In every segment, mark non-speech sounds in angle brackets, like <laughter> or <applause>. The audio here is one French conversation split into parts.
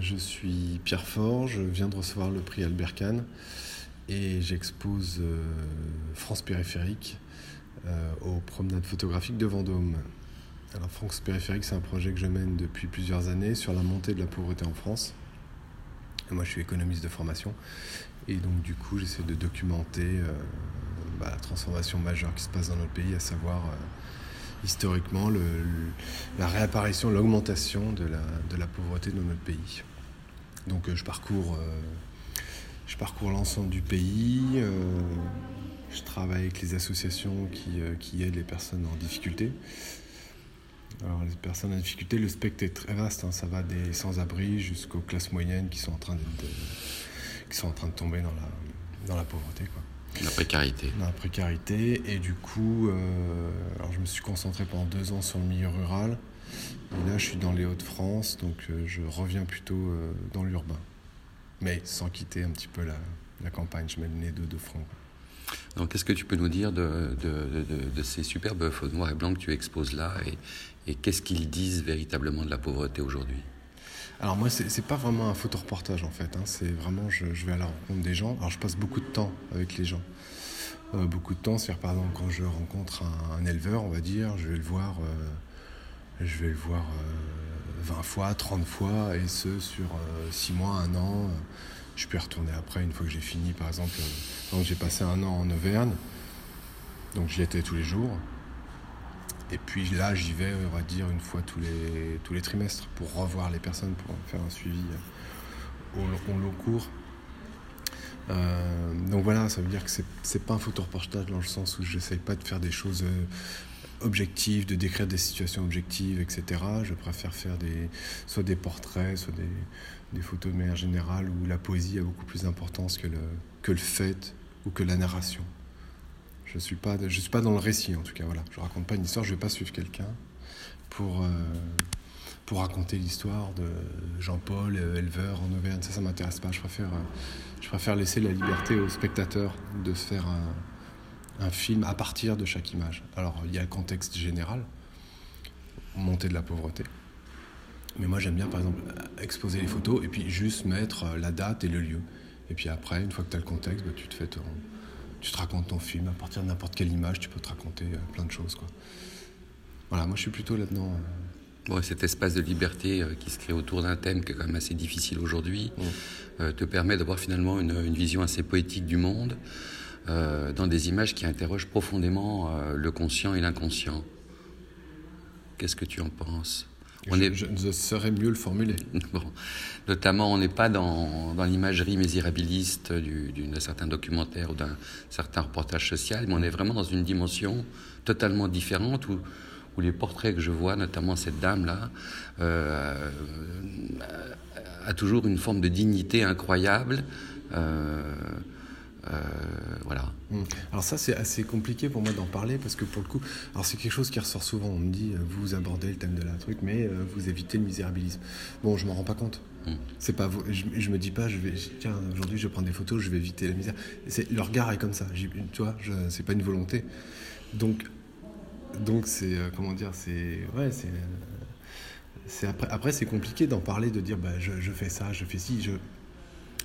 Je suis Pierre Fort, je viens de recevoir le prix Albert Kahn et j'expose euh, France Périphérique euh, aux promenades photographiques de Vendôme. Alors France Périphérique, c'est un projet que je mène depuis plusieurs années sur la montée de la pauvreté en France. moi, je suis économiste de formation et donc du coup, j'essaie de documenter euh, bah, la transformation majeure qui se passe dans notre pays, à savoir historiquement la réapparition, l'augmentation de la, de la, pauvreté dans notre pays. Donc euh, je parcours, euh, je parcours l'ensemble du pays, euh, je travaille avec les associations qui, qui, aident les personnes en difficulté. Alors les personnes en difficulté, le spectre est très vaste, hein. ça va des sans-abri jusqu'aux classes moyennes qui sont en train, de, qui sont en train de tomber dans la, dans la pauvreté. Quoi. La précarité. la précarité. Et du coup, euh, alors je me suis concentré pendant deux ans sur le milieu rural. Et là, je suis dans les Hauts-de-France, donc euh, je reviens plutôt euh, dans l'urbain. Mais sans quitter un petit peu la, la campagne, je mets le nez de, de front. Donc, qu'est-ce que tu peux nous dire de, de, de, de ces superbes photos noires et blancs que tu exposes là et, et qu'est-ce qu'ils disent véritablement de la pauvreté aujourd'hui? Alors moi, c'est pas vraiment un photoreportage en fait. Hein. C'est vraiment, je, vais à la rencontre des gens. Alors je passe beaucoup de temps avec les gens. Euh, beaucoup de temps, c'est-à-dire par exemple quand je rencontre un, éleveur, on va dire, je vais le voir, euh, je vais le voir euh, 20 fois, 30 fois, et ce sur 6 euh, mois, un an. Je peux y retourner après une fois que j'ai fini, par exemple. Donc j'ai passé un an en Auvergne, donc j'y étais tous les jours. Et puis là, j'y vais, on va dire, une fois tous les, tous les trimestres pour revoir les personnes, pour faire un suivi au, au long cours. Euh, donc voilà, ça veut dire que c'est pas un photoreportage dans le sens où j'essaye pas de faire des choses euh, objectives, de décrire des situations objectives, etc. Je préfère faire des, soit des portraits, soit des, des photos de manière générale où la poésie a beaucoup plus d'importance que le, que le fait ou que la narration. Je ne suis, suis pas dans le récit en tout cas. Voilà. Je ne raconte pas une histoire, je ne vais pas suivre quelqu'un pour, euh, pour raconter l'histoire de Jean-Paul, éleveur en Auvergne. Ça, ça ne m'intéresse pas. Je préfère, je préfère laisser la liberté au spectateur de se faire un, un film à partir de chaque image. Alors, il y a le contexte général, montée de la pauvreté. Mais moi, j'aime bien, par exemple, exposer les photos et puis juste mettre la date et le lieu. Et puis après, une fois que tu as le contexte, bah, tu te fais ton, tu te racontes ton film. À partir de n'importe quelle image, tu peux te raconter euh, plein de choses. Quoi. Voilà, moi je suis plutôt là-dedans. Euh... Bon, cet espace de liberté euh, qui se crée autour d'un thème qui est quand même assez difficile aujourd'hui mmh. euh, te permet d'avoir finalement une, une, vision assez poétique du monde euh, dans des images qui interrogent profondément le conscient et l'inconscient. Qu'est-ce que tu en penses? On je, est... je, je saurais mieux le formuler. <laughs> Bon. Notamment, on n'est pas dans, dans l'imagerie misérabiliste d'un certain documentaire ou d'un certain reportage social, mais on est vraiment dans une dimension totalement différente où, où les portraits que je vois, notamment cette dame-là, euh, a toujours une forme de dignité incroyable. Euh, euh. Alors ça c'est assez compliqué pour moi d'en parler parce que pour le coup, alors c'est quelque chose qui ressort souvent. On me dit euh, vous abordez le thème de la truc, mais euh, vous évitez le misérabilisme. Bon, je m'en rends pas compte. Mmh. C'est pas, je, je, me dis pas, je vais, tiens, aujourd'hui je vais prendre des photos, je vais éviter la misère. C'est le regard est comme ça. Tu vois, c'est pas une volonté. Donc, donc c'est comment dire, c'est ouais, c'est c'est après, après c'est compliqué d'en parler, de dire bah je, je fais ça, je fais ci, je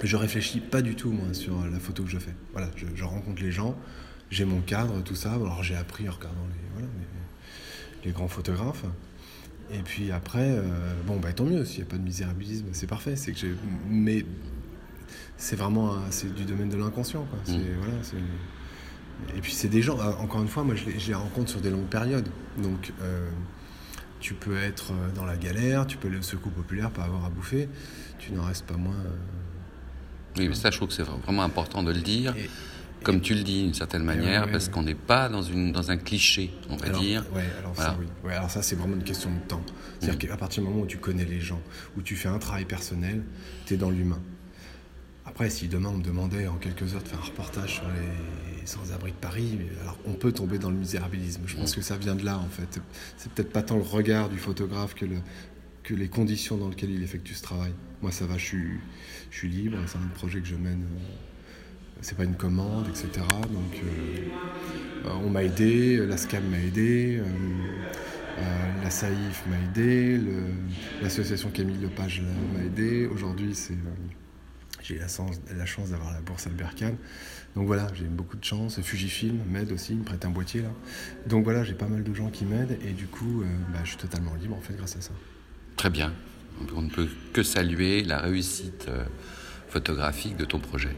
je réfléchis pas du tout moi sur la photo que je fais. Voilà, je, je rencontre les gens, j'ai mon cadre, tout ça. Alors j'ai appris en regardant les, voilà, les, les, grands photographes. Et puis après, euh, bon bah tant mieux. S'il n'y a pas de misérabilisme, c'est parfait. C'est que mais c'est vraiment c'est du domaine de l'inconscient. Mmh. voilà, c'est... Et puis c'est des gens. Encore une fois, moi je les, je les rencontre sur des longues périodes. Donc euh, tu peux être dans la galère, tu peux le secours populaire, pas avoir à bouffer. Tu n'en restes pas moins. Oui, mais ça, je trouve que c'est vraiment important de le dire. Et, comme tu le dis d'une certaine manière, ouais, parce ouais. qu'on n'est pas dans, une, dans un cliché, on va alors, dire. Alors, voilà. ça, oui. alors ça, c'est vraiment une question de temps. C'est-à-dire mmh. qu'à partir du moment où tu connais les gens, où tu fais un travail personnel, tu es dans l'humain. Après, si demain on me demandait en quelques heures de faire un reportage sur les sans-abri de Paris, alors on peut tomber dans le misérabilisme. Je pense mmh. que ça vient de là, en fait. C'est peut-être pas tant le regard du photographe que, le, les conditions dans lesquelles il effectue ce travail. Moi, ça va, je suis, libre, c'est un projet que je mène. C'est pas une commande, etc. Donc, euh, on m'a aidé, la SCAM m'a aidé. Euh, la SAIF m'a aidé, l'association Camille Lepage m'a aidé. Aujourd'hui, j'ai la chance, la chance d'avoir la bourse Albert Kahn. Donc voilà, j'ai beaucoup de chance. Fujifilm m'aide aussi, il me prête un boîtier là. Donc voilà, j'ai pas mal de gens qui m'aident et du coup, bah, je suis totalement libre en fait grâce à ça. Très bien. On ne peut que saluer la réussite photographique de ton projet.